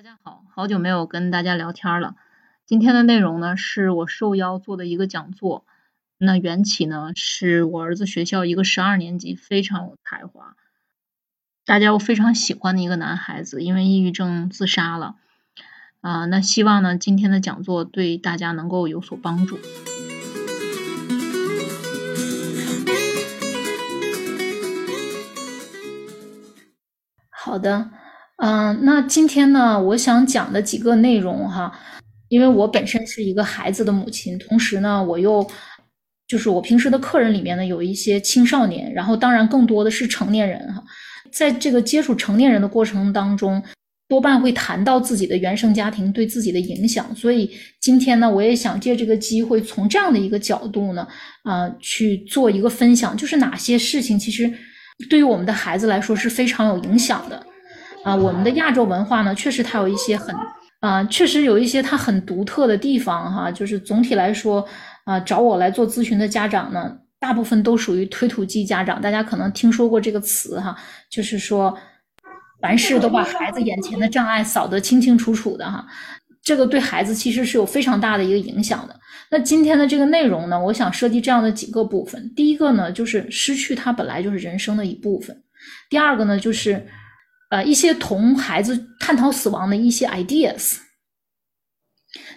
大家好，好久没有跟大家聊天了。今天的内容呢，是我受邀做的一个讲座。那缘起呢，是我儿子学校一个十二年级非常有才华，大家又非常喜欢的一个男孩子，因为抑郁症自杀了。啊，那希望呢，今天的讲座对大家能够有所帮助。好的。嗯，那今天呢，我想讲的几个内容哈，因为我本身是一个孩子的母亲，同时呢，我又就是我平时的客人里面呢，有一些青少年，然后当然更多的是成年人哈，在这个接触成年人的过程当中，多半会谈到自己的原生家庭对自己的影响，所以今天呢，我也想借这个机会，从这样的一个角度呢，啊，去做一个分享，就是哪些事情其实对于我们的孩子来说是非常有影响的。啊，我们的亚洲文化呢，确实它有一些很啊，确实有一些它很独特的地方哈。就是总体来说，啊，找我来做咨询的家长呢，大部分都属于推土机家长。大家可能听说过这个词哈，就是说，凡事都把孩子眼前的障碍扫得清清楚楚的哈。这个对孩子其实是有非常大的一个影响的。那今天的这个内容呢，我想设计这样的几个部分。第一个呢，就是失去它本来就是人生的一部分。第二个呢，就是。呃，一些同孩子探讨死亡的一些 ideas。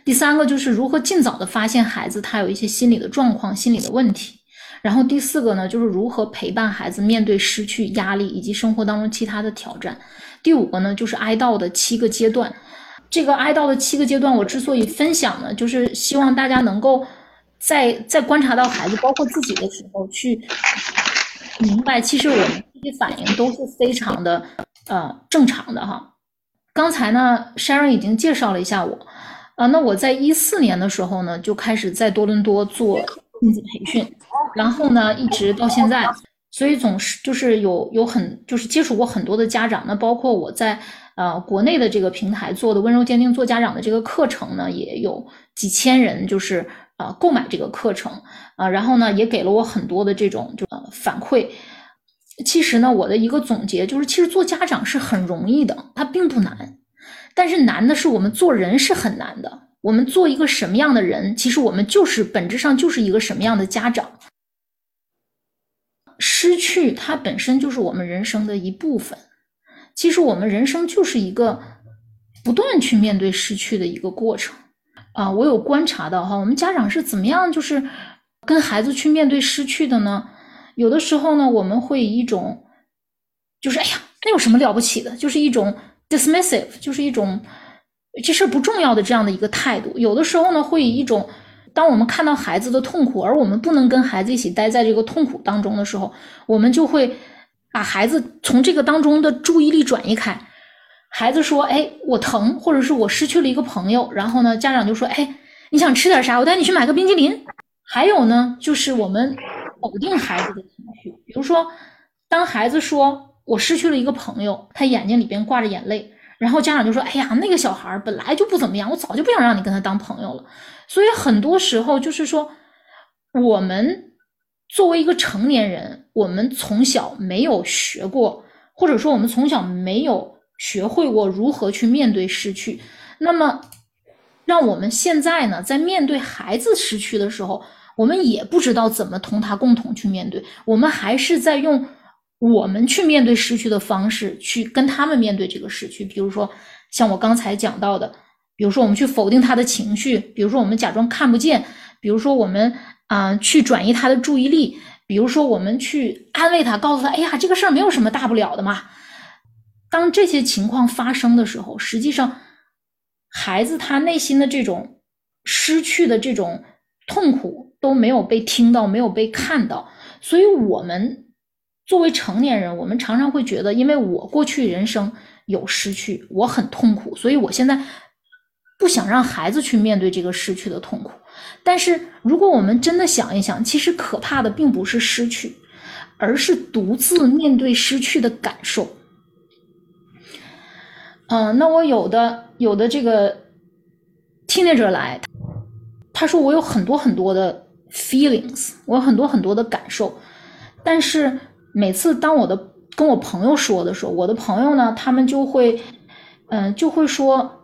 第三个就是如何尽早的发现孩子他有一些心理的状况、心理的问题。然后第四个呢，就是如何陪伴孩子面对失去、压力以及生活当中其他的挑战。第五个呢，就是哀悼的七个阶段。这个哀悼的七个阶段，我之所以分享呢，就是希望大家能够在在观察到孩子，包括自己的时候，去明白，其实我们这些反应都是非常的。呃，正常的哈。刚才呢，Sharon 已经介绍了一下我。啊，那我在一四年的时候呢，就开始在多伦多做亲子培训，然后呢，一直到现在，所以总是就是有有很就是接触过很多的家长。那包括我在呃国内的这个平台做的温柔坚定做家长的这个课程呢，也有几千人就是呃购买这个课程啊，然后呢，也给了我很多的这种就反馈。其实呢，我的一个总结就是，其实做家长是很容易的，它并不难。但是难的是我们做人是很难的。我们做一个什么样的人，其实我们就是本质上就是一个什么样的家长。失去它本身就是我们人生的一部分。其实我们人生就是一个不断去面对失去的一个过程啊。我有观察到哈，我们家长是怎么样就是跟孩子去面对失去的呢？有的时候呢，我们会以一种，就是哎呀，那有什么了不起的？就是一种 dismissive，就是一种这事儿不重要的这样的一个态度。有的时候呢，会以一种，当我们看到孩子的痛苦，而我们不能跟孩子一起待在这个痛苦当中的时候，我们就会把孩子从这个当中的注意力转移开。孩子说：“哎，我疼，或者是我失去了一个朋友。”然后呢，家长就说：“哎，你想吃点啥？我带你去买个冰淇淋。”还有呢，就是我们。否定孩子的情绪，比如说，当孩子说“我失去了一个朋友”，他眼睛里边挂着眼泪，然后家长就说：“哎呀，那个小孩本来就不怎么样，我早就不想让你跟他当朋友了。”所以很多时候就是说，我们作为一个成年人，我们从小没有学过，或者说我们从小没有学会过如何去面对失去，那么让我们现在呢，在面对孩子失去的时候。我们也不知道怎么同他共同去面对，我们还是在用我们去面对失去的方式去跟他们面对这个失去。比如说，像我刚才讲到的，比如说我们去否定他的情绪，比如说我们假装看不见，比如说我们啊去转移他的注意力，比如说我们去安慰他，告诉他：“哎呀，这个事儿没有什么大不了的嘛。”当这些情况发生的时候，实际上孩子他内心的这种失去的这种痛苦。都没有被听到，没有被看到，所以，我们作为成年人，我们常常会觉得，因为我过去人生有失去，我很痛苦，所以我现在不想让孩子去面对这个失去的痛苦。但是，如果我们真的想一想，其实可怕的并不是失去，而是独自面对失去的感受。嗯，那我有的有的这个听见者来，他说我有很多很多的。feelings，我有很多很多的感受，但是每次当我的跟我朋友说的时候，我的朋友呢，他们就会，嗯，就会说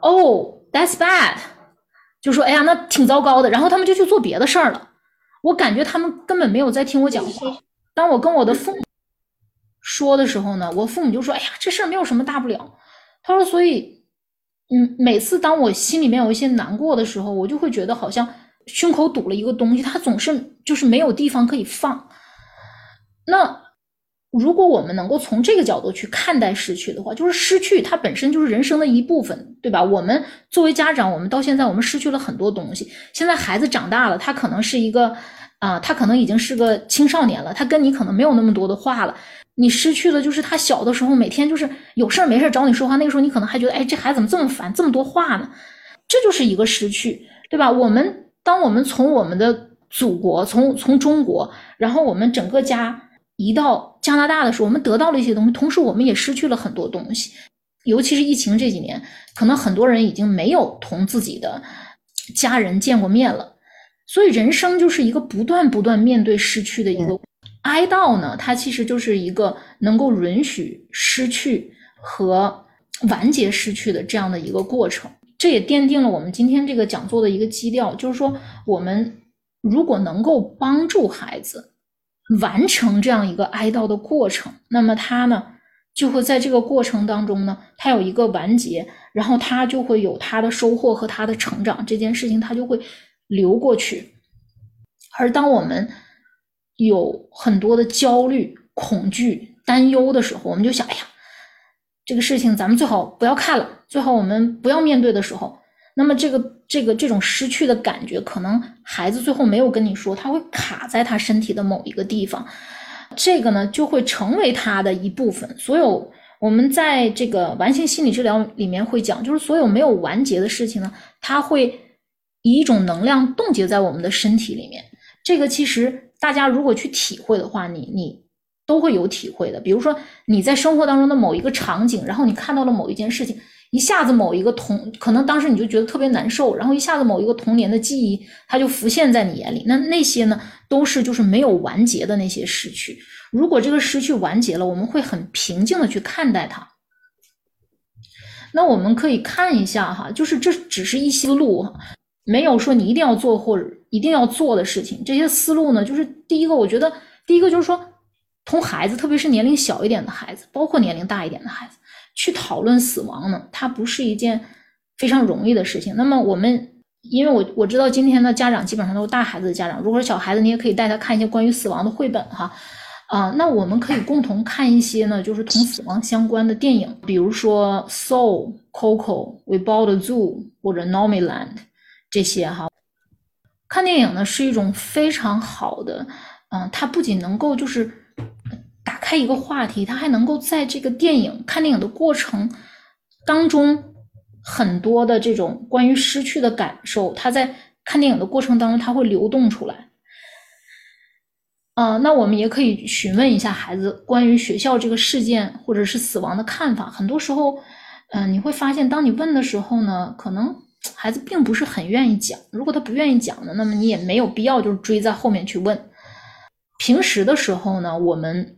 ，Oh, that's bad，就说，哎呀，那挺糟糕的。然后他们就去做别的事儿了。我感觉他们根本没有在听我讲话。当我跟我的父母说的时候呢，我父母就说，哎呀，这事儿没有什么大不了。他说，所以，嗯，每次当我心里面有一些难过的时候，我就会觉得好像胸口堵了一个东西，它总是就是没有地方可以放。那。如果我们能够从这个角度去看待失去的话，就是失去它本身就是人生的一部分，对吧？我们作为家长，我们到现在我们失去了很多东西。现在孩子长大了，他可能是一个啊，他可能已经是个青少年了，他跟你可能没有那么多的话了。你失去了就是他小的时候每天就是有事没事找你说话，那个时候你可能还觉得，哎，这孩子怎么这么烦，这么多话呢？这就是一个失去，对吧？我们当我们从我们的祖国，从从中国，然后我们整个家。移到加拿大的时候，我们得到了一些东西，同时我们也失去了很多东西。尤其是疫情这几年，可能很多人已经没有同自己的家人见过面了。所以人生就是一个不断不断面对失去的一个哀悼呢。它其实就是一个能够允许失去和完结失去的这样的一个过程。这也奠定了我们今天这个讲座的一个基调，就是说，我们如果能够帮助孩子。完成这样一个哀悼的过程，那么他呢就会在这个过程当中呢，他有一个完结，然后他就会有他的收获和他的成长，这件事情他就会流过去。而当我们有很多的焦虑、恐惧、担忧的时候，我们就想：哎呀，这个事情咱们最好不要看了，最好我们不要面对的时候。那么这个这个这种失去的感觉，可能孩子最后没有跟你说，他会卡在他身体的某一个地方，这个呢就会成为他的一部分。所有我们在这个完形心理治疗里面会讲，就是所有没有完结的事情呢，它会以一种能量冻结在我们的身体里面。这个其实大家如果去体会的话，你你都会有体会的。比如说你在生活当中的某一个场景，然后你看到了某一件事情。一下子某一个童，可能当时你就觉得特别难受，然后一下子某一个童年的记忆，它就浮现在你眼里。那那些呢，都是就是没有完结的那些失去。如果这个失去完结了，我们会很平静的去看待它。那我们可以看一下哈，就是这只是一些路，没有说你一定要做或者一定要做的事情。这些思路呢，就是第一个，我觉得第一个就是说，同孩子，特别是年龄小一点的孩子，包括年龄大一点的孩子。去讨论死亡呢，它不是一件非常容易的事情。那么我们，因为我我知道今天的家长基本上都是大孩子的家长，如果是小孩子，你也可以带他看一些关于死亡的绘本哈。啊，那我们可以共同看一些呢，就是同死亡相关的电影，比如说《Soul》、《Coco》、《We Bought a Zoo》或者《Nomadland》这些哈。看电影呢是一种非常好的，嗯，它不仅能够就是。开一个话题，他还能够在这个电影看电影的过程当中，很多的这种关于失去的感受，他在看电影的过程当中，他会流动出来。啊，那我们也可以询问一下孩子关于学校这个事件或者是死亡的看法。很多时候，嗯，你会发现，当你问的时候呢，可能孩子并不是很愿意讲。如果他不愿意讲呢，那么你也没有必要就是追在后面去问。平时的时候呢，我们。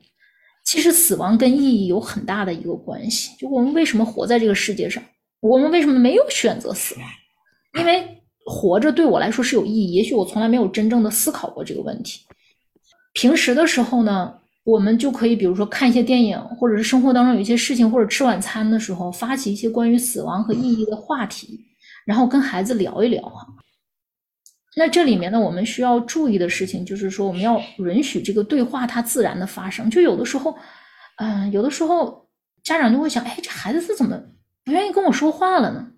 其实死亡跟意义有很大的一个关系，就我们为什么活在这个世界上，我们为什么没有选择死亡？因为活着对我来说是有意义。也许我从来没有真正的思考过这个问题。平时的时候呢，我们就可以比如说看一些电影，或者是生活当中有一些事情，或者吃晚餐的时候发起一些关于死亡和意义的话题，然后跟孩子聊一聊啊。那这里面呢，我们需要注意的事情就是说，我们要允许这个对话它自然的发生。就有的时候，嗯，有的时候家长就会想，哎，这孩子是怎么不愿意跟我说话了呢？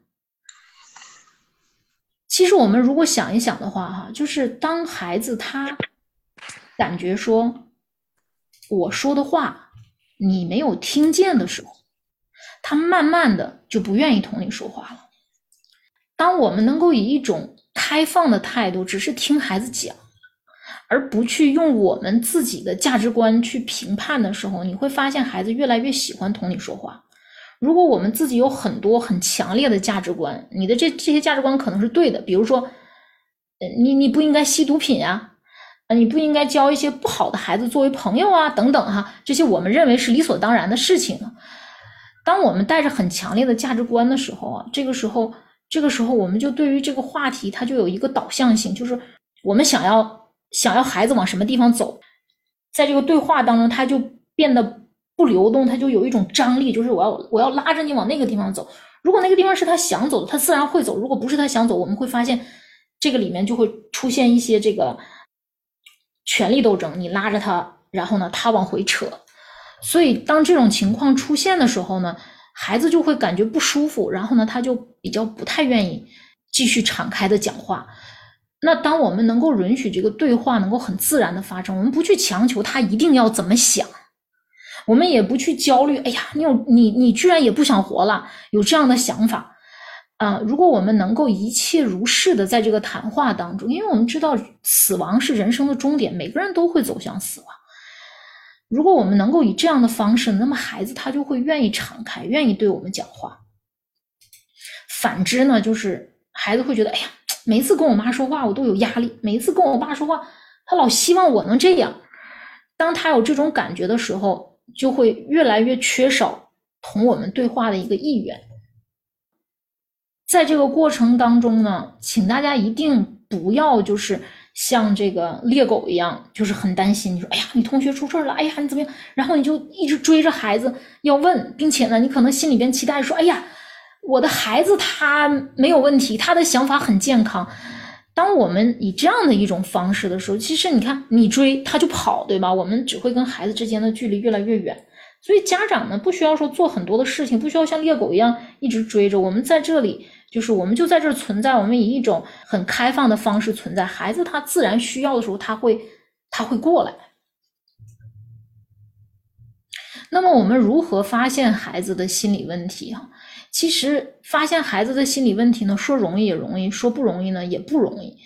其实我们如果想一想的话，哈，就是当孩子他感觉说我说的话你没有听见的时候，他慢慢的就不愿意同你说话了。当我们能够以一种开放的态度，只是听孩子讲，而不去用我们自己的价值观去评判的时候，你会发现孩子越来越喜欢同你说话。如果我们自己有很多很强烈的价值观，你的这这些价值观可能是对的，比如说，你你不应该吸毒品呀，啊，你不应该交一些不好的孩子作为朋友啊，等等哈，这些我们认为是理所当然的事情。当我们带着很强烈的价值观的时候啊，这个时候，这个时候我们就对于这个话题，它就有一个导向性，就是我们想要想要孩子往什么地方走，在这个对话当中，他就变得不流动，他就有一种张力，就是我要我要拉着你往那个地方走。如果那个地方是他想走的，他自然会走；如果不是他想走，我们会发现这个里面就会出现一些这个权力斗争，你拉着他，然后呢，他往回扯。所以，当这种情况出现的时候呢，孩子就会感觉不舒服，然后呢，他就比较不太愿意继续敞开的讲话。那当我们能够允许这个对话能够很自然的发生，我们不去强求他一定要怎么想，我们也不去焦虑。哎呀，你有你你居然也不想活了，有这样的想法啊？如果我们能够一切如是的在这个谈话当中，因为我们知道死亡是人生的终点，每个人都会走向死亡。如果我们能够以这样的方式，那么孩子他就会愿意敞开，愿意对我们讲话。反之呢，就是孩子会觉得，哎呀，每次跟我妈说话我都有压力，每次跟我爸说话，他老希望我能这样。当他有这种感觉的时候，就会越来越缺少同我们对话的一个意愿。在这个过程当中呢，请大家一定不要就是。像这个猎狗一样，就是很担心。你说，哎呀，你同学出事了，哎呀，你怎么样？然后你就一直追着孩子要问，并且呢，你可能心里边期待说，哎呀，我的孩子他没有问题，他的想法很健康。当我们以这样的一种方式的时候，其实你看，你追他就跑，对吧？我们只会跟孩子之间的距离越来越远。所以家长呢，不需要说做很多的事情，不需要像猎狗一样一直追着我们在这里。就是我们就在这儿存在，我们以一种很开放的方式存在。孩子他自然需要的时候，他会他会过来。那么我们如何发现孩子的心理问题？哈，其实发现孩子的心理问题呢，说容易也容易，说不容易呢也不容易。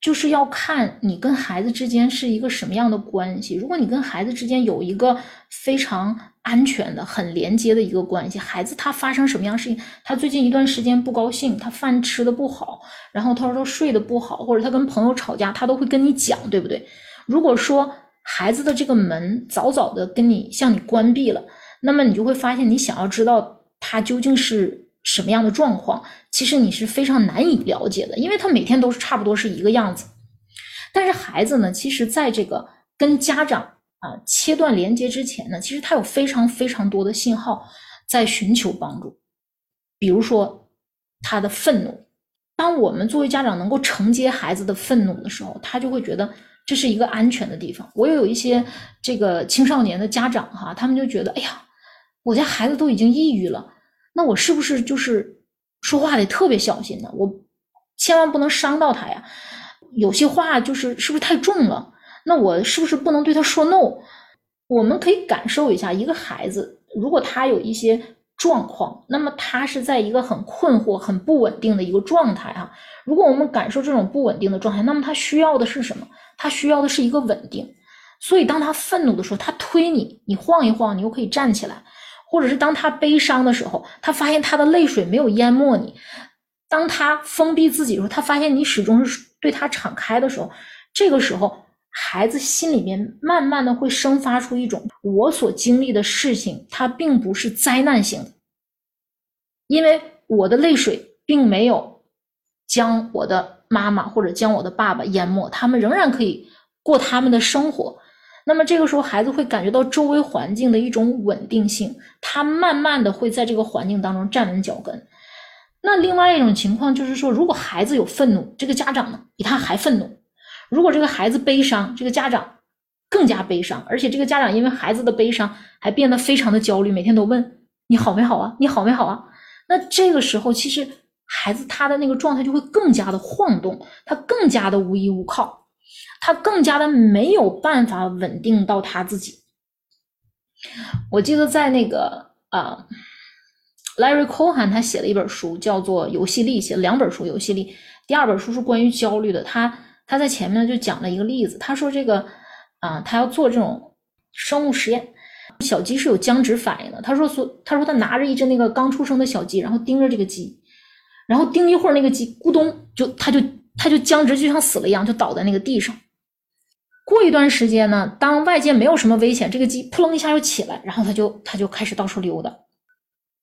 就是要看你跟孩子之间是一个什么样的关系。如果你跟孩子之间有一个非常安全的、很连接的一个关系，孩子他发生什么样事情，他最近一段时间不高兴，他饭吃的不好，然后他说他睡得不好，或者他跟朋友吵架，他都会跟你讲，对不对？如果说孩子的这个门早早的跟你向你关闭了，那么你就会发现，你想要知道他究竟是。什么样的状况，其实你是非常难以了解的，因为他每天都是差不多是一个样子。但是孩子呢，其实在这个跟家长啊切断连接之前呢，其实他有非常非常多的信号在寻求帮助。比如说他的愤怒，当我们作为家长能够承接孩子的愤怒的时候，他就会觉得这是一个安全的地方。我也有一些这个青少年的家长哈，他们就觉得，哎呀，我家孩子都已经抑郁了。那我是不是就是说话得特别小心呢？我千万不能伤到他呀。有些话就是是不是太重了？那我是不是不能对他说 no？我们可以感受一下，一个孩子如果他有一些状况，那么他是在一个很困惑、很不稳定的一个状态哈。如果我们感受这种不稳定的状态，那么他需要的是什么？他需要的是一个稳定。所以当他愤怒的时候，他推你，你晃一晃，你又可以站起来。或者是当他悲伤的时候，他发现他的泪水没有淹没你；当他封闭自己的时候，他发现你始终是对他敞开的时候，这个时候，孩子心里面慢慢的会生发出一种我所经历的事情，它并不是灾难性的，因为我的泪水并没有将我的妈妈或者将我的爸爸淹没，他们仍然可以过他们的生活。那么这个时候，孩子会感觉到周围环境的一种稳定性，他慢慢的会在这个环境当中站稳脚跟。那另外一种情况就是说，如果孩子有愤怒，这个家长呢比他还愤怒；如果这个孩子悲伤，这个家长更加悲伤，而且这个家长因为孩子的悲伤还变得非常的焦虑，每天都问你好没好啊，你好没好啊？那这个时候，其实孩子他的那个状态就会更加的晃动，他更加的无依无靠。他更加的没有办法稳定到他自己。我记得在那个啊，Larry Cohen 他写了一本书，叫做《游戏力》，写了两本书，《游戏力》第二本书是关于焦虑的。他他在前面就讲了一个例子，他说这个啊，他要做这种生物实验，小鸡是有僵直反应的。他说说，他说他拿着一只那个刚出生的小鸡，然后盯着这个鸡，然后盯一会儿，那个鸡咕咚就他就他就僵直，就像死了一样，就倒在那个地上。过一段时间呢，当外界没有什么危险，这个鸡扑棱一下就起来，然后它就它就开始到处溜达。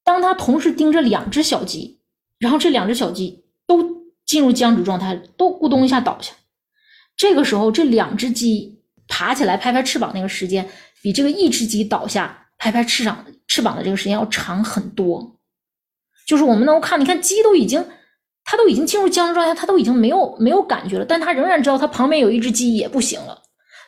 当他同时盯着两只小鸡，然后这两只小鸡都进入僵直状态，都咕咚一下倒下。这个时候，这两只鸡爬起来拍拍翅膀那个时间，比这个一只鸡倒下拍拍翅膀翅膀的这个时间要长很多。就是我们能够看，你看鸡都已经，它都已经进入僵直状态，它都已经没有没有感觉了，但它仍然知道它旁边有一只鸡也不行了，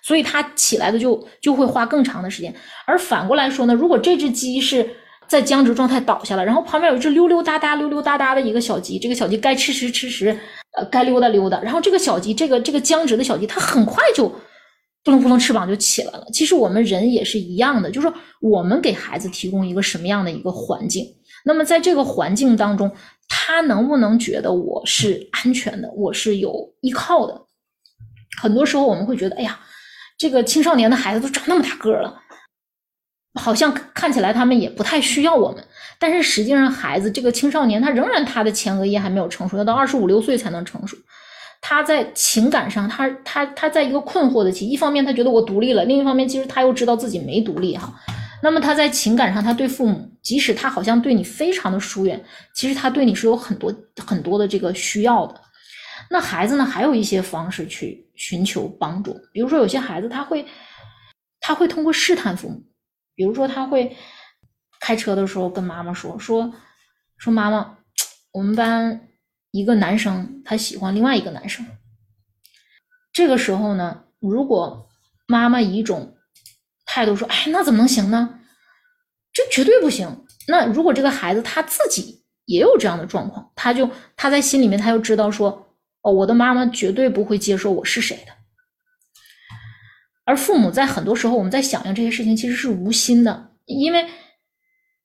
所以它起来的就就会花更长的时间。而反过来说呢，如果这只鸡是在僵直状态倒下了，然后旁边有一只溜溜达达、溜溜达达的一个小鸡，这个小鸡该吃食吃食，呃，该溜达溜达，然后这个小鸡，这个这个僵直的小鸡，它很快就扑棱扑棱翅膀就起来了。其实我们人也是一样的，就是说我们给孩子提供一个什么样的一个环境。那么在这个环境当中，他能不能觉得我是安全的，我是有依靠的？很多时候我们会觉得，哎呀，这个青少年的孩子都长那么大个了，好像看起来他们也不太需要我们。但是实际上，孩子这个青少年他仍然他的前额叶还没有成熟，要到二十五六岁才能成熟。他在情感上，他他他在一个困惑的期，一方面他觉得我独立了，另一方面其实他又知道自己没独立哈。那么他在情感上，他对父母，即使他好像对你非常的疏远，其实他对你是有很多很多的这个需要的。那孩子呢，还有一些方式去寻求帮助，比如说有些孩子他会他会通过试探父母，比如说他会开车的时候跟妈妈说说说妈妈，我们班一个男生他喜欢另外一个男生。这个时候呢，如果妈妈以一种态度说：“哎，那怎么能行呢？这绝对不行。那如果这个孩子他自己也有这样的状况，他就他在心里面他就知道说，我的妈妈绝对不会接受我是谁的。而父母在很多时候，我们在响应这些事情其实是无心的，因为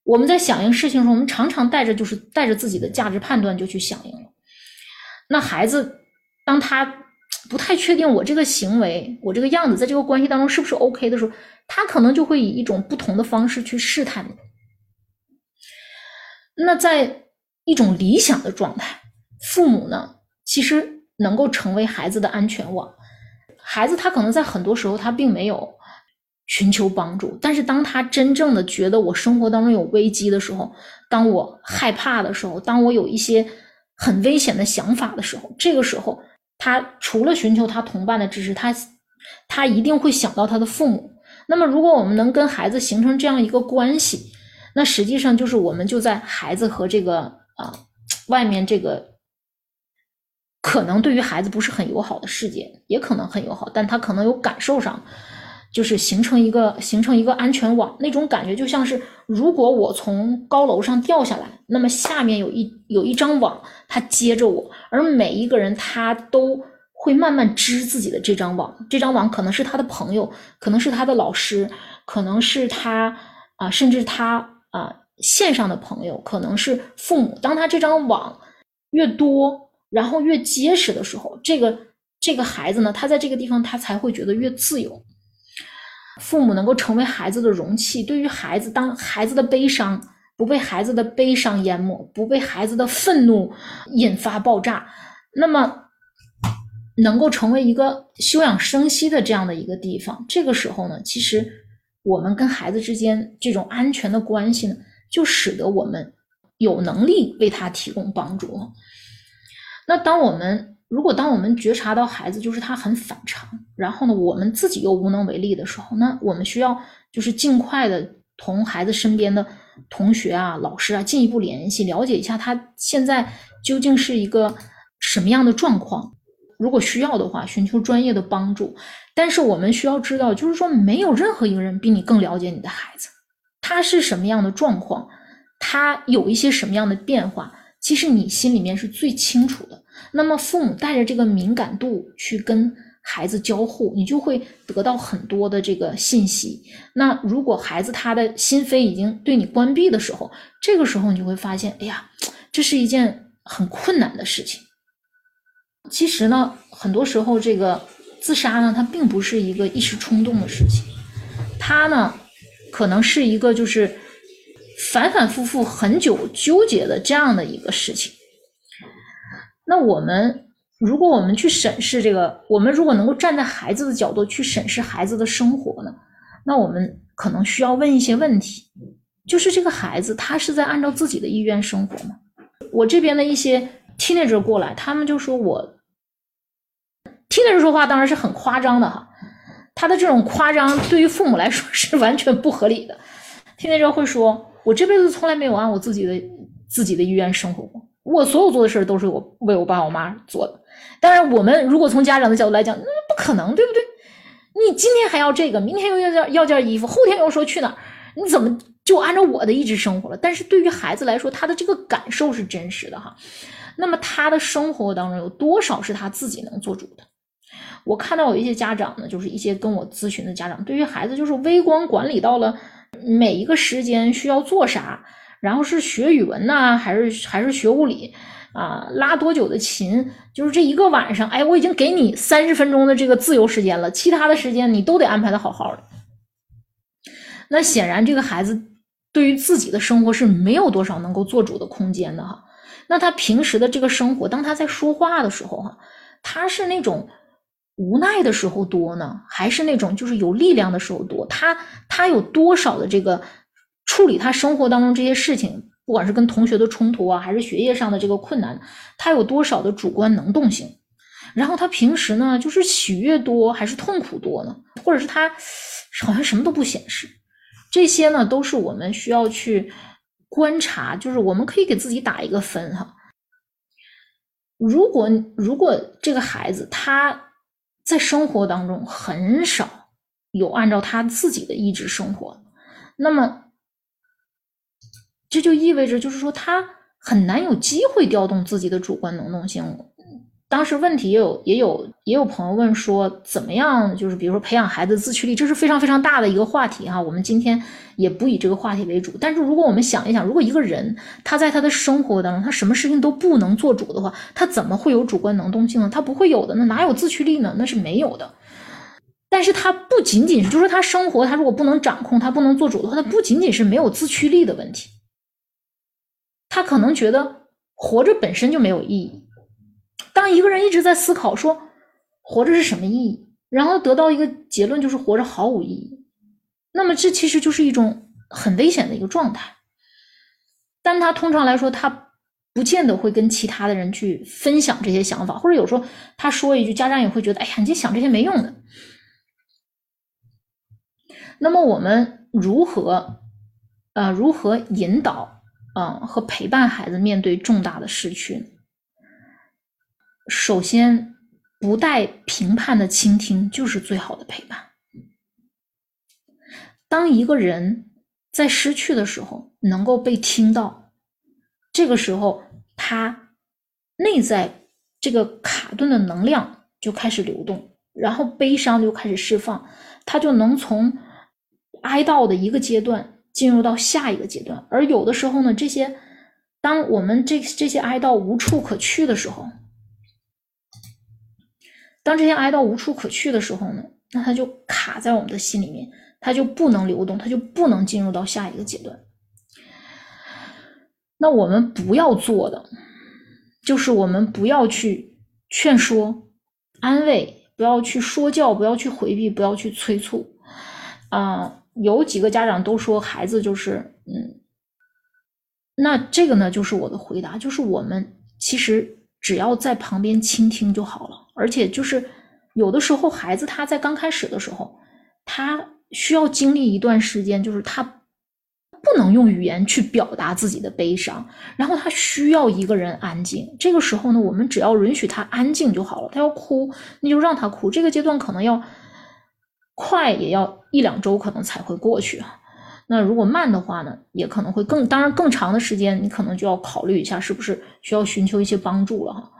我们在响应事情的时候，我们常常带着就是带着自己的价值判断就去响应了。那孩子当他。”不太确定我这个行为，我这个样子，在这个关系当中是不是 OK 的时候，他可能就会以一种不同的方式去试探你。那在一种理想的状态，父母呢，其实能够成为孩子的安全网。孩子他可能在很多时候他并没有寻求帮助，但是当他真正的觉得我生活当中有危机的时候，当我害怕的时候，当我有一些很危险的想法的时候，这个时候。他除了寻求他同伴的支持，他他一定会想到他的父母。那么，如果我们能跟孩子形成这样一个关系，那实际上就是我们就在孩子和这个啊外面这个可能对于孩子不是很友好的世界，也可能很友好，但他可能有感受上。就是形成一个形成一个安全网，那种感觉就像是，如果我从高楼上掉下来，那么下面有一有一张网，它接着我，而每一个人他都会慢慢织自己的这张网，这张网可能是他的朋友，可能是他的老师，可能是他啊，甚至他啊线上的朋友，可能是父母。当他这张网越多，然后越结实的时候，这个这个孩子呢，他在这个地方他才会觉得越自由。父母能够成为孩子的容器，对于孩子，当孩子的悲伤不被孩子的悲伤淹没，不被孩子的愤怒引发爆炸，那么能够成为一个休养生息的这样的一个地方。这个时候呢，其实我们跟孩子之间这种安全的关系呢，就使得我们有能力为他提供帮助。那当我们。如果当我们觉察到孩子就是他很反常，然后呢，我们自己又无能为力的时候，那我们需要就是尽快的同孩子身边的同学啊、老师啊进一步联系，了解一下他现在究竟是一个什么样的状况。如果需要的话，寻求专业的帮助。但是我们需要知道，就是说没有任何一个人比你更了解你的孩子，他是什么样的状况，他有一些什么样的变化，其实你心里面是最清楚的。那么，父母带着这个敏感度去跟孩子交互，你就会得到很多的这个信息。那如果孩子他的心扉已经对你关闭的时候，这个时候你就会发现，哎呀，这是一件很困难的事情。其实呢，很多时候这个自杀呢，它并不是一个一时冲动的事情，它呢，可能是一个就是反反复复很久纠结的这样的一个事情。那我们，如果我们去审视这个，我们如果能够站在孩子的角度去审视孩子的生活呢？那我们可能需要问一些问题。就是这个孩子他是在按照自己的意愿生活吗？我这边的一些 teenager 过来，他们就说我 teenager 说话当然是很夸张的哈，他的这种夸张对于父母来说是完全不合理的。teenager 会说，我这辈子从来没有按我自己的自己的意愿生活过，我所有做的事都是我为我爸我妈做的。当然，我们如果从家长的角度来讲，那不可能，对不对？你今天还要这个，明天又要件要件衣服，后天又说去哪儿，你怎么就按照我的意志生活了？但是对于孩子来说，他的这个感受是真实的哈。那么他的生活当中有多少是他自己能做主的？我看到有一些家长呢，就是一些跟我咨询的家长，对于孩子就是微观管理到了每一个时间需要做啥，然后是学语文呢，还是还是学物理？啊，拉多久的琴？就是这一个晚上，哎，我已经给你三十分钟的这个自由时间了，其他的时间你都得安排的好好的。那显然，这个孩子对于自己的生活是没有多少能够做主的空间的哈。那他平时的这个生活，当他在说话的时候哈，他是那种无奈的时候多呢，还是那种就是有力量的时候多？他他有多少的这个处理他生活当中这些事情？不管是跟同学的冲突啊，还是学业上的这个困难，他有多少的主观能动性？然后他平时呢，就是喜悦多还是痛苦多呢？或者是他好像什么都不显示？这些呢，都是我们需要去观察，就是我们可以给自己打一个分哈。如果如果这个孩子他在生活当中很少有按照他自己的意志生活，那么。这就意味着，就是说他很难有机会调动自己的主观能动性。当时问题也有也有也有朋友问说，怎么样？就是比如说培养孩子自驱力，这是非常非常大的一个话题哈。我们今天也不以这个话题为主。但是如果我们想一想，如果一个人他在他的生活当中，他什么事情都不能做主的话，他怎么会有主观能动性呢？他不会有的，那哪有自驱力呢？那是没有的。但是他不仅仅是，就是他生活，他如果不能掌控，他不能做主的话，他不仅仅是没有自驱力的问题。他可能觉得活着本身就没有意义。当一个人一直在思考说活着是什么意义，然后得到一个结论就是活着毫无意义，那么这其实就是一种很危险的一个状态。但他通常来说，他不见得会跟其他的人去分享这些想法，或者有时候他说一句，家长也会觉得，哎呀，你想这些没用的。那么我们如何呃如何引导？嗯，和陪伴孩子面对重大的失去，首先不带评判的倾听就是最好的陪伴。当一个人在失去的时候，能够被听到，这个时候他内在这个卡顿的能量就开始流动，然后悲伤就开始释放，他就能从哀悼的一个阶段。进入到下一个阶段，而有的时候呢，这些当我们这这些哀悼无处可去的时候，当这些哀悼无处可去的时候呢，那它就卡在我们的心里面，它就不能流动，它就不能进入到下一个阶段。那我们不要做的，就是我们不要去劝说、安慰，不要去说教，不要去回避，不要去催促，啊。有几个家长都说孩子就是，嗯，那这个呢，就是我的回答，就是我们其实只要在旁边倾听就好了，而且就是有的时候孩子他在刚开始的时候，他需要经历一段时间，就是他不能用语言去表达自己的悲伤，然后他需要一个人安静。这个时候呢，我们只要允许他安静就好了。他要哭，你就让他哭。这个阶段可能要。快也要一两周可能才会过去哈，那如果慢的话呢，也可能会更，当然更长的时间，你可能就要考虑一下是不是需要寻求一些帮助了哈。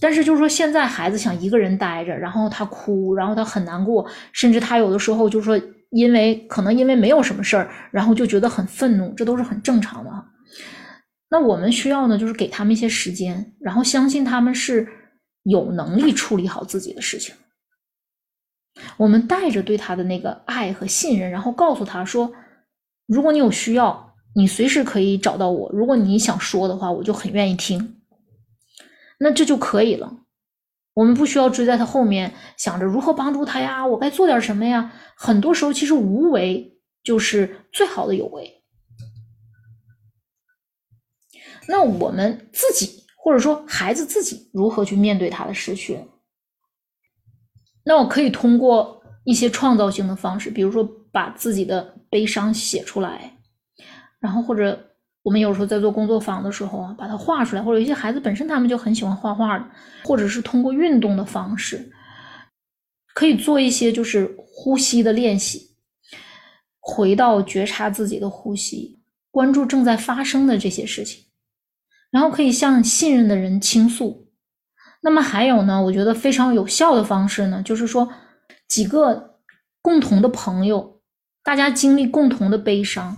但是就是说，现在孩子想一个人待着，然后他哭，然后他很难过，甚至他有的时候就是说，因为可能因为没有什么事儿，然后就觉得很愤怒，这都是很正常的哈。那我们需要呢，就是给他们一些时间，然后相信他们是有能力处理好自己的事情。我们带着对他的那个爱和信任，然后告诉他说：“如果你有需要，你随时可以找到我。如果你想说的话，我就很愿意听。那这就可以了。我们不需要追在他后面，想着如何帮助他呀，我该做点什么呀。很多时候，其实无为就是最好的有为。那我们自己，或者说孩子自己，如何去面对他的失去？那我可以通过一些创造性的方式，比如说把自己的悲伤写出来，然后或者我们有时候在做工作坊的时候啊，把它画出来，或者有些孩子本身他们就很喜欢画画的，或者是通过运动的方式，可以做一些就是呼吸的练习，回到觉察自己的呼吸，关注正在发生的这些事情，然后可以向信任的人倾诉。那么还有呢？我觉得非常有效的方式呢，就是说几个共同的朋友，大家经历共同的悲伤，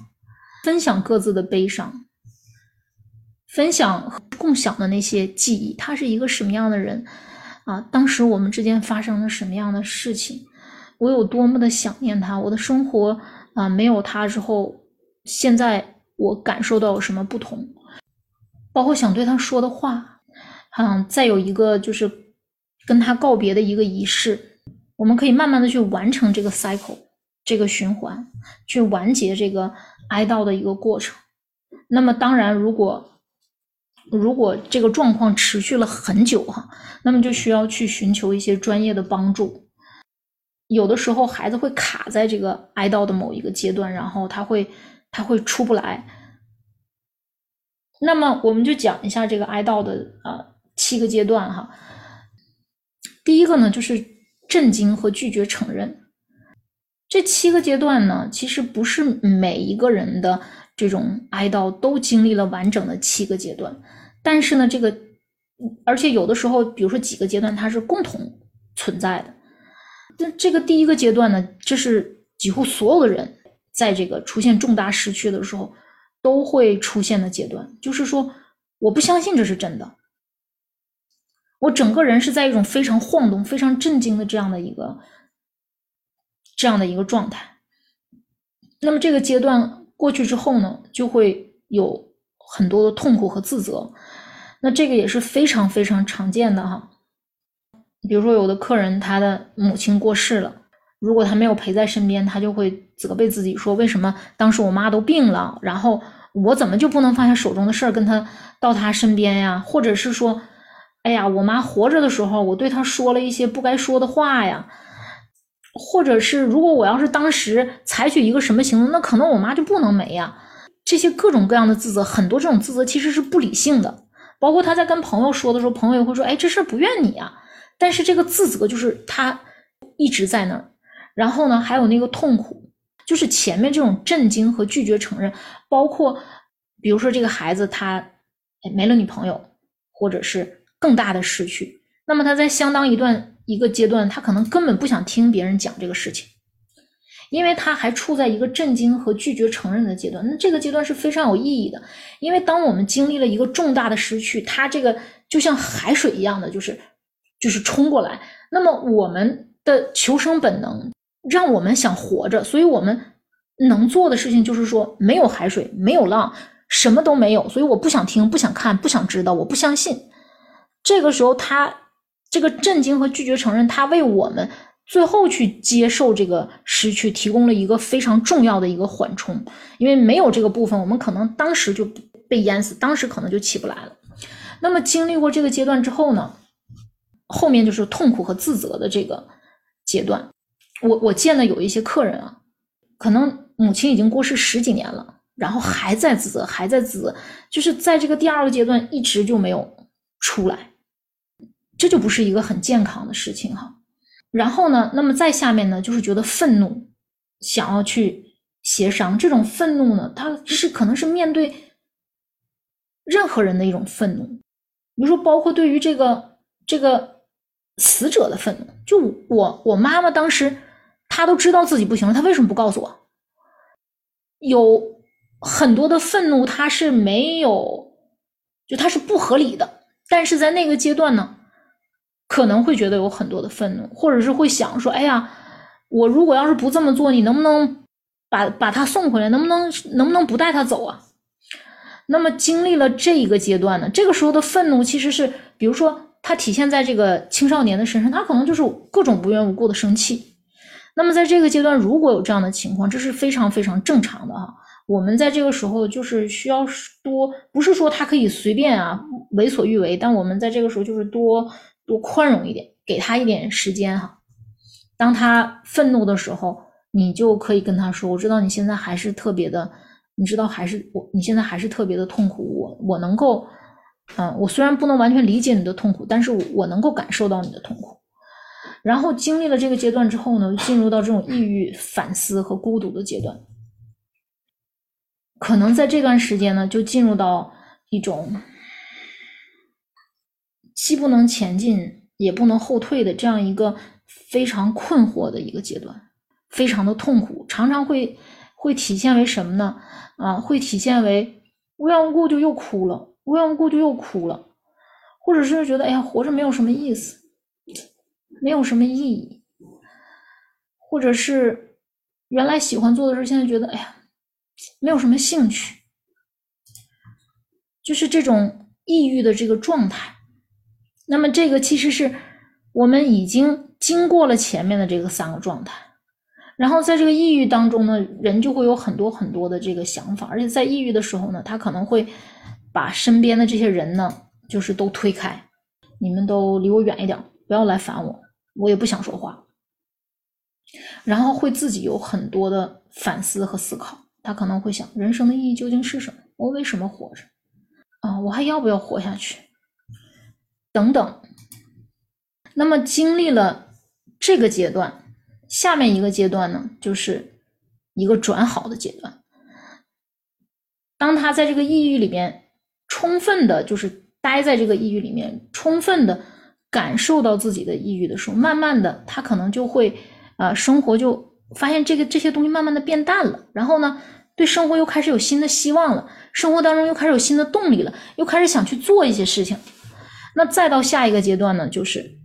分享各自的悲伤，分享和共享的那些记忆。他是一个什么样的人啊？当时我们之间发生了什么样的事情？我有多么的想念他？我的生活啊，没有他之后，现在我感受到有什么不同？包括想对他说的话。嗯，再有一个就是跟他告别的一个仪式，我们可以慢慢的去完成这个 cycle，这个循环，去完结这个哀悼的一个过程。那么当然，如果如果这个状况持续了很久哈，那么就需要去寻求一些专业的帮助。有的时候孩子会卡在这个哀悼的某一个阶段，然后他会他会出不来。那么我们就讲一下这个哀悼的啊。七个阶段哈，第一个呢就是震惊和拒绝承认。这七个阶段呢，其实不是每一个人的这种哀悼都经历了完整的七个阶段，但是呢，这个而且有的时候，比如说几个阶段它是共同存在的。那这个第一个阶段呢，这是几乎所有的人在这个出现重大失去的时候都会出现的阶段，就是说我不相信这是真的。我整个人是在一种非常晃动、非常震惊的这样的一个这样的一个状态。那么这个阶段过去之后呢，就会有很多的痛苦和自责。那这个也是非常非常常见的哈。比如说，有的客人他的母亲过世了，如果他没有陪在身边，他就会责备自己说：“为什么当时我妈都病了，然后我怎么就不能放下手中的事儿，跟他到他身边呀？”或者是说。哎呀，我妈活着的时候，我对她说了一些不该说的话呀，或者是如果我要是当时采取一个什么行动，那可能我妈就不能没呀。这些各种各样的自责，很多这种自责其实是不理性的。包括他在跟朋友说的时候，朋友也会说：“哎，这事儿不怨你啊。”但是这个自责就是他一直在那儿。然后呢，还有那个痛苦，就是前面这种震惊和拒绝承认，包括比如说这个孩子他没了女朋友，或者是。更大的失去，那么他在相当一段一个阶段，他可能根本不想听别人讲这个事情，因为他还处在一个震惊和拒绝承认的阶段。那这个阶段是非常有意义的，因为当我们经历了一个重大的失去，它这个就像海水一样的，就是就是冲过来。那么我们的求生本能让我们想活着，所以我们能做的事情就是说，没有海水，没有浪，什么都没有，所以我不想听，不想看，不想知道，我不相信。这个时候，他这个震惊和拒绝承认，他为我们最后去接受这个失去提供了一个非常重要的一个缓冲。因为没有这个部分，我们可能当时就被淹死，当时可能就起不来了。那么经历过这个阶段之后呢，后面就是痛苦和自责的这个阶段。我我见的有一些客人啊，可能母亲已经过世十几年了，然后还在自责，还在自责，就是在这个第二个阶段一直就没有出来。这就不是一个很健康的事情哈，然后呢，那么再下面呢，就是觉得愤怒，想要去协商。这种愤怒呢，它是可能是面对任何人的一种愤怒，比如说包括对于这个这个死者的愤怒。就我我妈妈当时，她都知道自己不行了，她为什么不告诉我？有很多的愤怒，它是没有，就它是不合理的，但是在那个阶段呢。可能会觉得有很多的愤怒，或者是会想说：“哎呀，我如果要是不这么做，你能不能把把他送回来？能不能能不能不带他走啊？”那么经历了这一个阶段呢，这个时候的愤怒其实是，比如说他体现在这个青少年的身上，他可能就是各种无缘无故的生气。那么在这个阶段，如果有这样的情况，这是非常非常正常的哈。我们在这个时候就是需要多，不是说他可以随便啊为所欲为，但我们在这个时候就是多多宽容一点，给他一点时间哈。当他愤怒的时候，你就可以跟他说：“我知道你现在还是特别的，你知道还是我，你现在还是特别的痛苦。我我能够，嗯，我虽然不能完全理解你的痛苦，但是我能够感受到你的痛苦。”然后经历了这个阶段之后呢，进入到这种抑郁、反思和孤独的阶段。可能在这段时间呢，就进入到一种既不能前进也不能后退的这样一个非常困惑的一个阶段，非常的痛苦，常常会会体现为什么呢？啊，会体现为无缘无故就又哭了，无缘无故就又哭了，或者是觉得哎呀，活着没有什么意思。没有什么意义，或者是原来喜欢做的事，现在觉得哎呀，没有什么兴趣，就是这种抑郁的这个状态。那么这个其实是我们已经经过了前面的这个三个状态，然后在这个抑郁当中呢，人就会有很多很多的这个想法，而且在抑郁的时候呢，他可能会把身边的这些人呢，就是都推开，你们都离我远一点，不要来烦我。我也不想说话，然后会自己有很多的反思和思考。他可能会想：人生的意义究竟是什么？我为什么活着？啊，我还要不要活下去？等等。那么经历了这个阶段，下面一个阶段呢，就是一个转好的阶段。当他在这个抑郁里面充分的，就是待在这个抑郁里面，充分的。感受到自己的抑郁的时候，慢慢的，他可能就会，呃，生活就发现这个这些东西慢慢的变淡了，然后呢，对生活又开始有新的希望了，生活当中又开始有新的动力了，又开始想去做一些事情。那再到下一个阶段呢，就是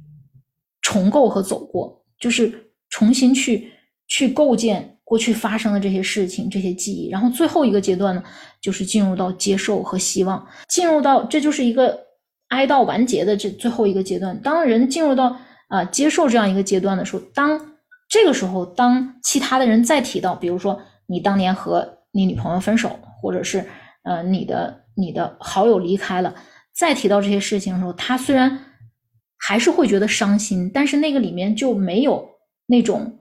重构和走过，就是重新去去构建过去发生的这些事情、这些记忆，然后最后一个阶段呢，就是进入到接受和希望，进入到这就是一个。哀悼完结的这最后一个阶段，当人进入到啊接受这样一个阶段的时候，当这个时候，当其他的人再提到，比如说你当年和你女朋友分手，或者是呃你的你的好友离开了，再提到这些事情的时候，他虽然还是会觉得伤心，但是那个里面就没有那种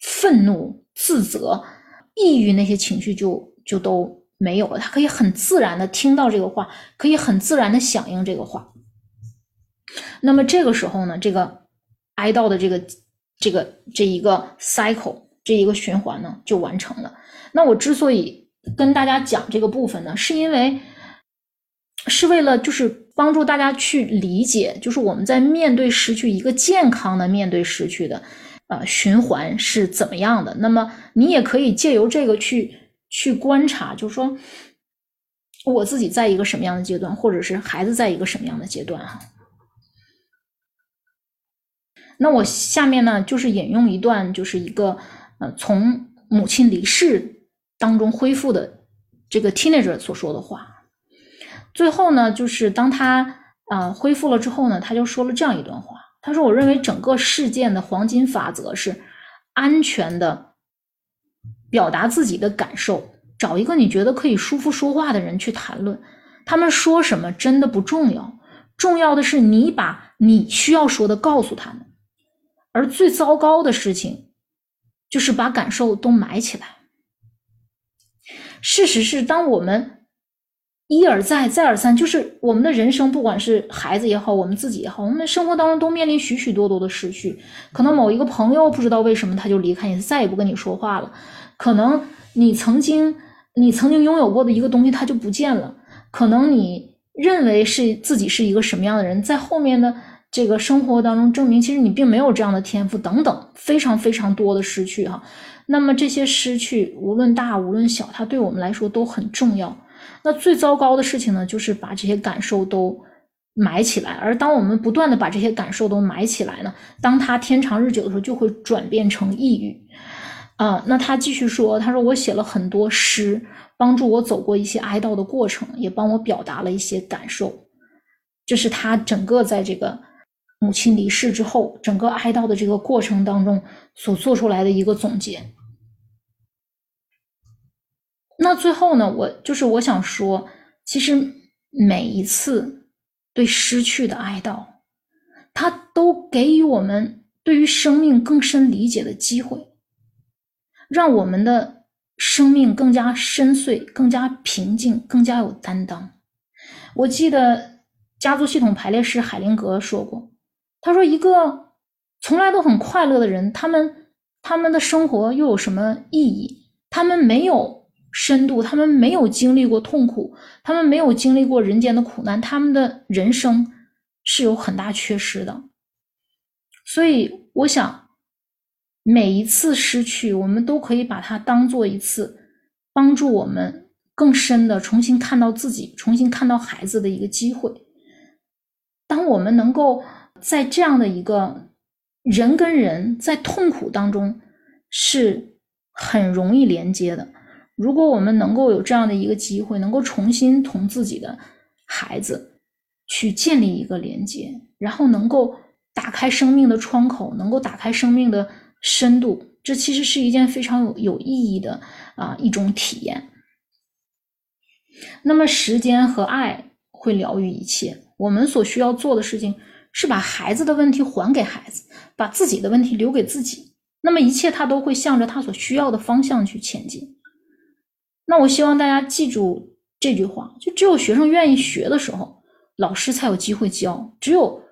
愤怒、自责、抑郁那些情绪，就就都。没有了，他可以很自然的听到这个话，可以很自然的响应这个话。那么这个时候呢，这个哀悼的这个这个这一个 cycle 这一个循环呢就完成了。那我之所以跟大家讲这个部分呢，是因为是为了就是帮助大家去理解，就是我们在面对失去一个健康的面对失去的呃循环是怎么样的。那么你也可以借由这个去。去观察，就是说我自己在一个什么样的阶段，或者是孩子在一个什么样的阶段哈。那我下面呢，就是引用一段，就是一个呃，从母亲离世当中恢复的这个 teenager 所说的话。最后呢，就是当他啊恢复了之后呢，他就说了这样一段话，他说：“我认为整个事件的黄金法则是安全的。”表达自己的感受，找一个你觉得可以舒服说话的人去谈论。他们说什么真的不重要，重要的是你把你需要说的告诉他们。而最糟糕的事情，就是把感受都埋起来。事实是，当我们一而再、再而三，就是我们的人生，不管是孩子也好，我们自己也好，我们生活当中都面临许许多多的失去。可能某一个朋友不知道为什么他就离开你，再也不跟你说话了。可能你曾经你曾经拥有过的一个东西，它就不见了。可能你认为是自己是一个什么样的人，在后面的这个生活当中证明，其实你并没有这样的天赋等等，非常非常多的失去哈。那么这些失去，无论大无论小，它对我们来说都很重要。那最糟糕的事情呢，就是把这些感受都埋起来。而当我们不断的把这些感受都埋起来呢，当它天长日久的时候，就会转变成抑郁。啊，那他继续说，他说我写了很多诗，帮助我走过一些哀悼的过程，也帮我表达了一些感受。这是他整个在这个母亲离世之后，整个哀悼的这个过程当中所做出来的一个总结。那最后呢，我就是我想说，其实每一次对失去的哀悼，它都给予我们对于生命更深理解的机会，让我们的生命更加深邃、更加平静、更加有担当。我记得家族系统排列师海灵格说过，他说：“一个从来都很快乐的人，他们他们的生活又有什么意义？他们没有。”深度，他们没有经历过痛苦，他们没有经历过人间的苦难，他们的人生是有很大缺失的。所以，我想每一次失去，我们都可以把它当做一次帮助我们更深的重新看到自己、重新看到孩子的一个机会。当我们能够在这样的一个人跟人在痛苦当中是很容易连接的。如果我们能够有这样的一个机会，能够重新同自己的孩子去建立一个连接，然后能够打开生命的窗口，能够打开生命的深度，这其实是一件非常有有意义的啊一种体验。那么，时间和爱会疗愈一切。我们所需要做的事情是把孩子的问题还给孩子，把自己的问题留给自己。那么，一切他都会向着他所需要的方向去前进。那我希望大家记住这句话：就只有学生愿意学的时候，老师才有机会教；只有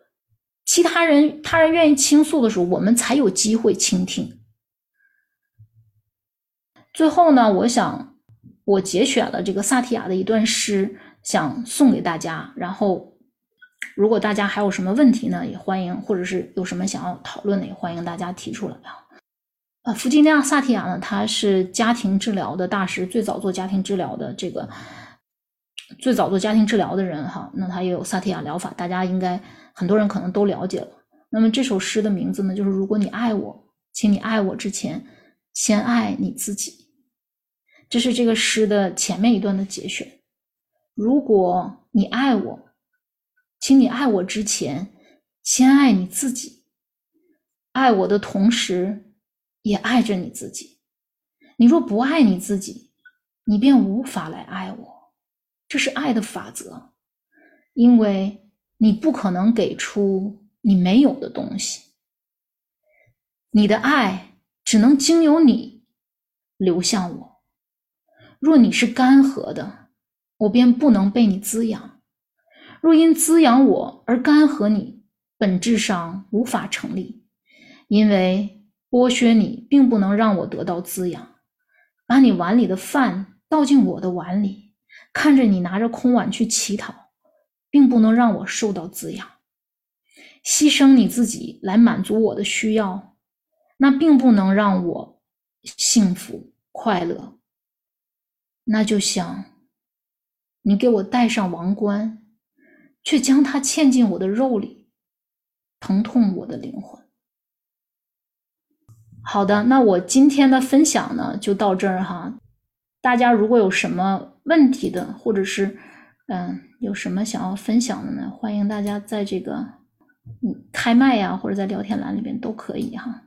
其他人他人愿意倾诉的时候，我们才有机会倾听。最后呢，我想我节选了这个萨提亚的一段诗，想送给大家。然后，如果大家还有什么问题呢，也欢迎，或者是有什么想要讨论的，也欢迎大家提出来啊。啊，弗吉尼亚·萨提亚呢，他是家庭治疗的大师，最早做家庭治疗的这个，最早做家庭治疗的人哈。那他也有萨提亚疗法，大家应该很多人可能都了解了。那么这首诗的名字呢，就是“如果你爱我，请你爱我之前，先爱你自己”。这是这个诗的前面一段的节选。如果你爱我，请你爱我之前，先爱你自己。爱我的同时。也爱着你自己。你若不爱你自己，你便无法来爱我。这是爱的法则，因为你不可能给出你没有的东西。你的爱只能经由你流向我。若你是干涸的，我便不能被你滋养。若因滋养我而干涸你，本质上无法成立，因为。剥削你，并不能让我得到滋养；把你碗里的饭倒进我的碗里，看着你拿着空碗去乞讨，并不能让我受到滋养。牺牲你自己来满足我的需要，那并不能让我幸福快乐。那就像你给我戴上王冠，却将它嵌进我的肉里，疼痛我的灵魂。好的，那我今天的分享呢就到这儿哈。大家如果有什么问题的，或者是嗯有什么想要分享的呢，欢迎大家在这个嗯开麦呀，或者在聊天栏里边都可以哈。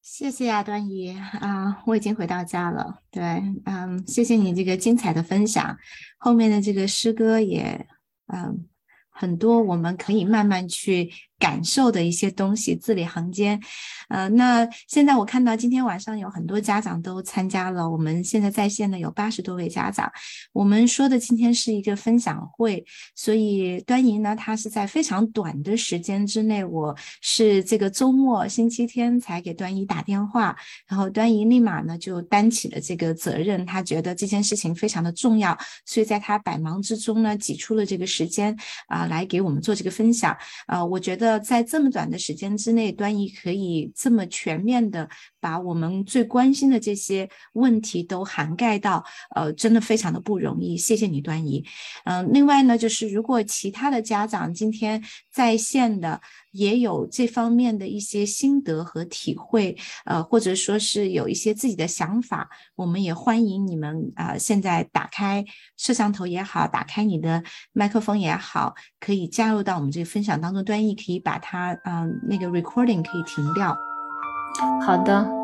谢谢啊，端姨啊，我已经回到家了。对，嗯，谢谢你这个精彩的分享，后面的这个诗歌也嗯很多，我们可以慢慢去。感受的一些东西，字里行间，呃，那现在我看到今天晚上有很多家长都参加了，我们现在在线的有八十多位家长。我们说的今天是一个分享会，所以端怡呢，她是在非常短的时间之内，我是这个周末星期天才给端怡打电话，然后端怡立马呢就担起了这个责任，她觉得这件事情非常的重要，所以在她百忙之中呢挤出了这个时间啊来给我们做这个分享，啊，我觉得。在这么短的时间之内，端倪可以这么全面的把我们最关心的这些问题都涵盖到，呃，真的非常的不容易。谢谢你，端倪。嗯，另外呢，就是如果其他的家长今天在线的，也有这方面的一些心得和体会，呃，或者说是有一些自己的想法，我们也欢迎你们啊，现在打开摄像头也好，打开你的麦克风也好，可以加入到我们这个分享当中。端毅可以把它，嗯，那个 recording 可以停掉。好的。